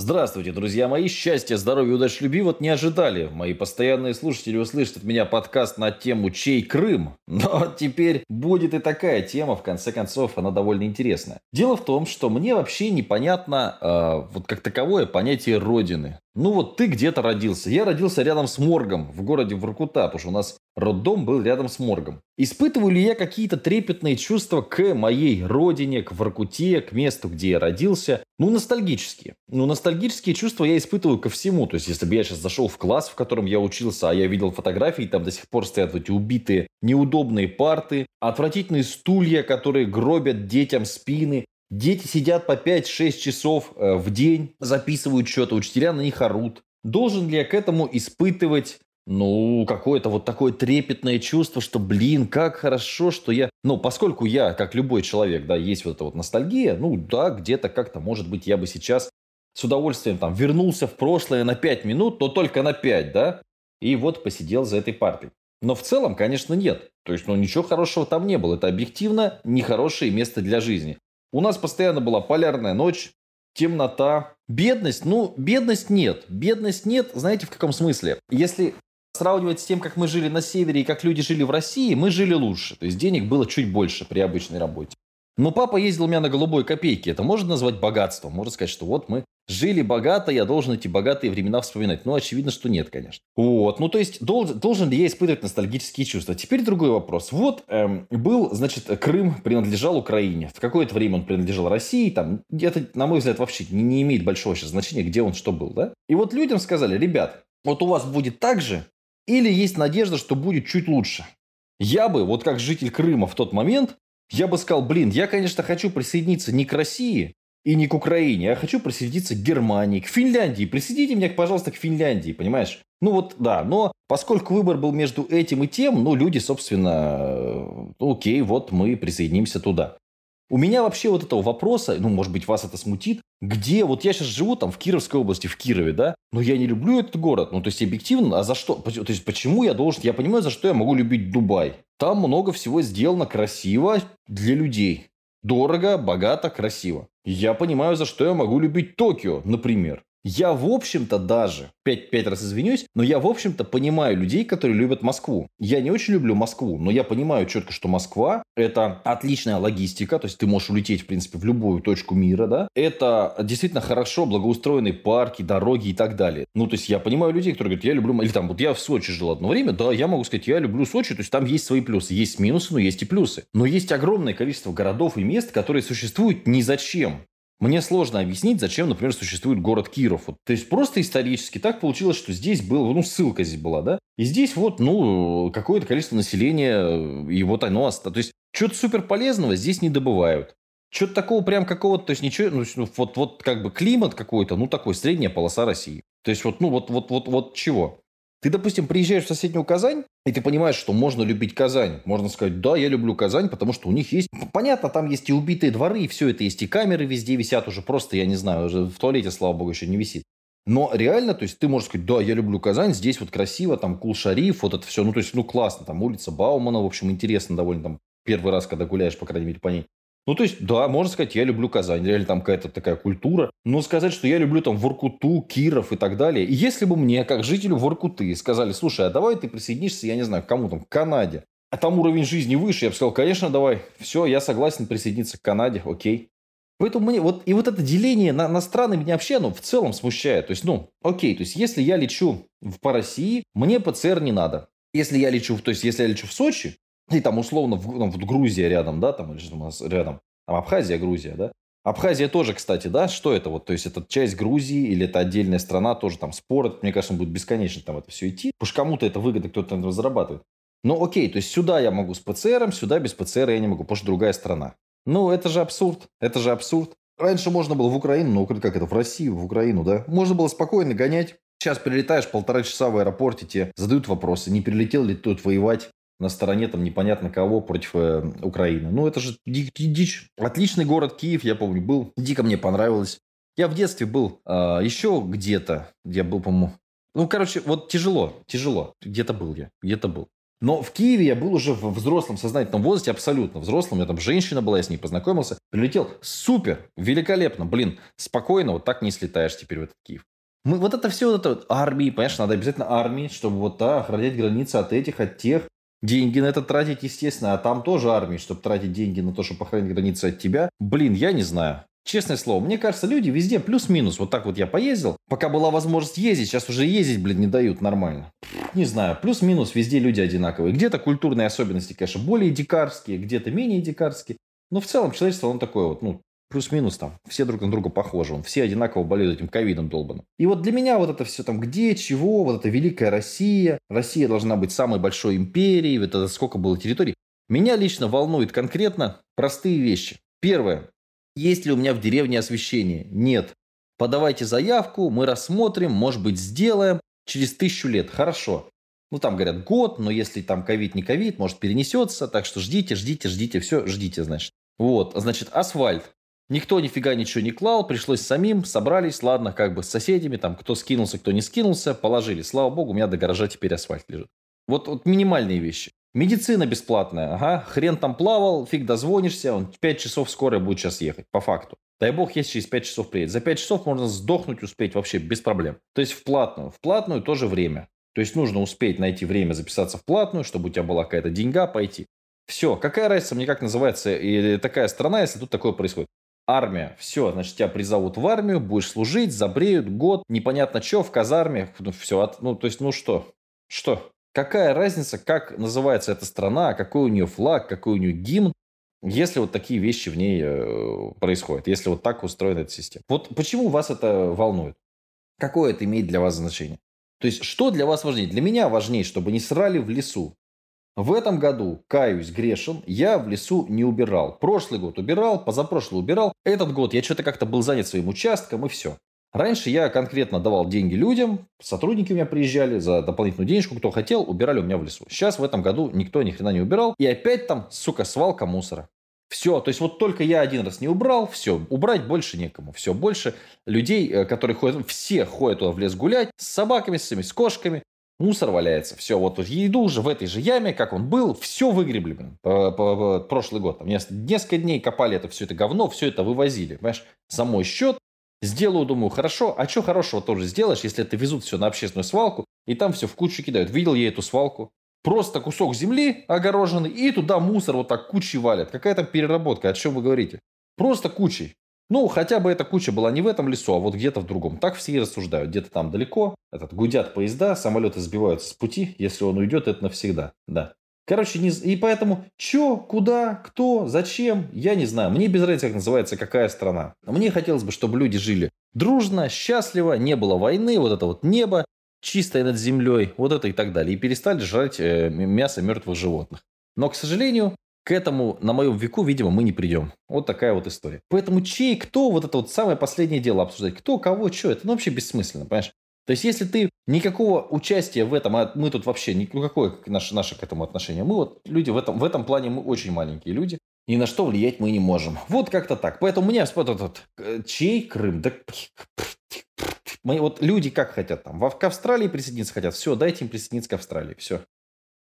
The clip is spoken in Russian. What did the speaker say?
Здравствуйте, друзья мои. Счастья, здоровья, удачи, любви вот не ожидали. Мои постоянные слушатели услышат от меня подкаст на тему «Чей Крым?». Но теперь будет и такая тема, в конце концов, она довольно интересная. Дело в том, что мне вообще непонятно э, вот как таковое понятие «родины». Ну вот ты где-то родился. Я родился рядом с моргом в городе Воркута, потому что у нас роддом был рядом с моргом. Испытываю ли я какие-то трепетные чувства к моей родине, к Воркуте, к месту, где я родился? Ну, ностальгические. Ну, ностальгические чувства я испытываю ко всему. То есть, если бы я сейчас зашел в класс, в котором я учился, а я видел фотографии, там до сих пор стоят вот эти убитые неудобные парты, отвратительные стулья, которые гробят детям спины, Дети сидят по 5-6 часов э, в день, записывают что-то, учителя на них орут. Должен ли я к этому испытывать ну, какое-то вот такое трепетное чувство, что, блин, как хорошо, что я... Ну, поскольку я, как любой человек, да, есть вот эта вот ностальгия, ну, да, где-то как-то, может быть, я бы сейчас с удовольствием там вернулся в прошлое на 5 минут, но только на 5, да, и вот посидел за этой партой. Но в целом, конечно, нет. То есть, ну, ничего хорошего там не было. Это объективно нехорошее место для жизни. У нас постоянно была полярная ночь, темнота, бедность. Ну, бедность нет. Бедность нет, знаете, в каком смысле? Если сравнивать с тем, как мы жили на севере и как люди жили в России, мы жили лучше. То есть денег было чуть больше при обычной работе. Но папа ездил у меня на голубой копейке. Это можно назвать богатством. Можно сказать, что вот мы жили богато, я должен эти богатые времена вспоминать. Ну, очевидно, что нет, конечно. Вот. Ну, то есть, должен, должен ли я испытывать ностальгические чувства? Теперь другой вопрос. Вот эм, был, значит, Крым принадлежал Украине. В какое-то время он принадлежал России. Там, это, на мой взгляд, вообще не, не имеет большого сейчас значения, где он что был, да? И вот людям сказали, ребят, вот у вас будет так же, или есть надежда, что будет чуть лучше. Я бы, вот как житель Крыма в тот момент, я бы сказал, блин, я, конечно, хочу присоединиться не к России и не к Украине, я хочу присоединиться к Германии, к Финляндии. Присоедините меня, пожалуйста, к Финляндии, понимаешь? Ну вот, да, но поскольку выбор был между этим и тем, ну, люди, собственно, э, окей, вот мы присоединимся туда. У меня вообще вот этого вопроса, ну, может быть, вас это смутит, где, вот я сейчас живу там в Кировской области, в Кирове, да, но я не люблю этот город, ну, то есть, объективно, а за что, то есть, почему я должен, я понимаю, за что я могу любить Дубай. Там много всего сделано красиво для людей. Дорого, богато, красиво. Я понимаю, за что я могу любить Токио, например. Я, в общем-то, даже, пять, пять раз извинюсь, но я, в общем-то, понимаю людей, которые любят Москву. Я не очень люблю Москву, но я понимаю четко, что Москва – это отличная логистика, то есть ты можешь улететь, в принципе, в любую точку мира, да. Это действительно хорошо благоустроенные парки, дороги и так далее. Ну, то есть я понимаю людей, которые говорят, я люблю, или там, вот я в Сочи жил одно время, да, я могу сказать, я люблю Сочи, то есть там есть свои плюсы, есть минусы, но есть и плюсы. Но есть огромное количество городов и мест, которые существуют ни зачем. Мне сложно объяснить, зачем, например, существует город Киров. Вот, то есть просто исторически так получилось, что здесь был, ну, ссылка здесь была, да? И здесь вот, ну, какое-то количество населения, и вот оно осталось. То есть что-то супер полезного здесь не добывают. Что-то такого прям какого-то, то есть ничего, ну, вот, вот как бы климат какой-то, ну, такой, средняя полоса России. То есть вот, ну, вот, вот, вот, вот чего? Ты, допустим, приезжаешь в соседнюю Казань, и ты понимаешь, что можно любить Казань. Можно сказать, да, я люблю Казань, потому что у них есть... Понятно, там есть и убитые дворы, и все это есть, и камеры везде висят уже. Просто, я не знаю, уже в туалете, слава богу, еще не висит. Но реально, то есть ты можешь сказать, да, я люблю Казань, здесь вот красиво, там Кул-Шариф, вот это все, ну то есть, ну классно, там улица Баумана, в общем, интересно довольно, там первый раз, когда гуляешь, по крайней мере, по ней. Ну, то есть, да, можно сказать, я люблю Казань, реально там какая-то такая культура. Но сказать, что я люблю там Воркуту, Киров и так далее. И если бы мне, как жителю Воркуты, сказали, слушай, а давай ты присоединишься, я не знаю, к кому там, к Канаде. А там уровень жизни выше, я бы сказал, конечно, давай. Все, я согласен присоединиться к Канаде, окей. Поэтому мне вот, и вот это деление на, на страны меня вообще, ну, в целом смущает. То есть, ну, окей, то есть, если я лечу в, по России, мне ПЦР не надо. Если я лечу, то есть, если я лечу в Сочи, и там условно в, там, в Грузия рядом, да, там или что у нас рядом, там Абхазия, Грузия, да. Абхазия тоже, кстати, да, что это вот, то есть это часть Грузии или это отдельная страна, тоже там спор, мне кажется, будет бесконечно там это все идти, потому что кому-то это выгодно, кто-то на этом зарабатывает. Ну окей, то есть сюда я могу с ПЦРом, сюда без ПЦР я не могу, потому что другая страна. Ну это же абсурд, это же абсурд. Раньше можно было в Украину, ну как это, в Россию, в Украину, да. Можно было спокойно гонять. Сейчас прилетаешь полтора часа в аэропорте, тебе задают вопросы, не прилетел ли тут воевать, на стороне там непонятно кого против э, Украины. Ну, это же ди- ди- дичь. Отличный город Киев, я помню, был. Дико мне понравилось. Я в детстве был э, еще где-то. Я был, по-моему... Ну, короче, вот тяжело, тяжело. Где-то был я, где-то был. Но в Киеве я был уже в взрослом сознательном возрасте, абсолютно взрослым. Я там женщина была, я с ней познакомился. Прилетел супер, великолепно. Блин, спокойно, вот так не слетаешь теперь в этот Киев. Мы, вот это все, вот это вот, армии, понимаешь, надо обязательно армии, чтобы вот да, охранять границы от этих, от тех. Деньги на это тратить, естественно, а там тоже армии, чтобы тратить деньги на то, чтобы охранять границы от тебя. Блин, я не знаю. Честное слово, мне кажется, люди везде плюс-минус. Вот так вот я поездил. Пока была возможность ездить, сейчас уже ездить, блин, не дают нормально. Не знаю, плюс-минус везде люди одинаковые. Где-то культурные особенности, конечно, более дикарские, где-то менее дикарские. Но в целом человечество, оно такое вот, ну, плюс-минус там, все друг на друга похожи, он, все одинаково болеют этим ковидом долбаным. И вот для меня вот это все там где, чего, вот эта великая Россия, Россия должна быть самой большой империей, вот это сколько было территорий. Меня лично волнует конкретно простые вещи. Первое. Есть ли у меня в деревне освещение? Нет. Подавайте заявку, мы рассмотрим, может быть, сделаем через тысячу лет. Хорошо. Ну, там говорят год, но если там ковид не ковид, может, перенесется. Так что ждите, ждите, ждите. Все, ждите, значит. Вот, значит, асфальт. Никто нифига ничего не клал, пришлось самим, собрались, ладно, как бы с соседями, там, кто скинулся, кто не скинулся, положили. Слава богу, у меня до гаража теперь асфальт лежит. Вот, вот минимальные вещи. Медицина бесплатная, ага, хрен там плавал, фиг дозвонишься, он 5 часов скорая будет сейчас ехать, по факту. Дай бог, если через 5 часов приедет. За 5 часов можно сдохнуть успеть вообще без проблем. То есть в платную. В платную тоже время. То есть нужно успеть найти время записаться в платную, чтобы у тебя была какая-то деньга пойти. Все, какая разница мне как называется и такая страна, если тут такое происходит. Армия. Все, значит, тебя призовут в армию, будешь служить, забреют год, непонятно что, в казарме. Ну, все, ну, то есть, ну что? Что? Какая разница, как называется эта страна, какой у нее флаг, какой у нее гимн, если вот такие вещи в ней э, происходят, если вот так устроена эта система. Вот почему вас это волнует? Какое это имеет для вас значение? То есть, что для вас важнее? Для меня важнее, чтобы не срали в лесу. В этом году, каюсь, грешен, я в лесу не убирал. Прошлый год убирал, позапрошлый убирал. Этот год я что-то как-то был занят своим участком и все. Раньше я конкретно давал деньги людям, сотрудники у меня приезжали за дополнительную денежку, кто хотел, убирали у меня в лесу. Сейчас в этом году никто ни хрена не убирал, и опять там, сука, свалка мусора. Все, то есть вот только я один раз не убрал, все, убрать больше некому. Все, больше людей, э, которые ходят, все ходят туда в лес гулять, с собаками, с, с кошками, мусор валяется. Все, вот еду уже в этой же яме, как он был, все выгребли, блин, прошлый год. Там несколько дней копали это все это говно, все это вывозили, понимаешь, за мой счет. Сделаю, думаю, хорошо. А что хорошего тоже сделаешь, если это везут все на общественную свалку, и там все в кучу кидают. Видел я эту свалку. Просто кусок земли огороженный, и туда мусор вот так кучей валят. Какая там переработка, о чем вы говорите? Просто кучей. Ну, хотя бы эта куча была не в этом лесу, а вот где-то в другом. Так все и рассуждают. Где-то там далеко, этот, гудят поезда, самолеты сбиваются с пути. Если он уйдет, это навсегда. Да. Короче, не... и поэтому, что, куда, кто, зачем, я не знаю. Мне без разницы, как называется, какая страна. Мне хотелось бы, чтобы люди жили дружно, счастливо, не было войны, вот это вот небо, чистое над землей, вот это и так далее. И перестали жрать э, мясо мертвых животных. Но, к сожалению, к этому на моем веку, видимо, мы не придем. Вот такая вот история. Поэтому чей, кто, вот это вот самое последнее дело обсуждать. Кто, кого, что, это ну, вообще бессмысленно, понимаешь? То есть, если ты никакого участия в этом, а мы тут вообще никакое наше, наше к этому отношение, мы вот люди в этом, в этом плане мы очень маленькие люди, ни на что влиять мы не можем. Вот как-то так. Поэтому меня вот этот, э, чей Крым? Да, мы, вот люди как хотят там, в, к Австралии присоединиться хотят, все, дайте им присоединиться к Австралии, все.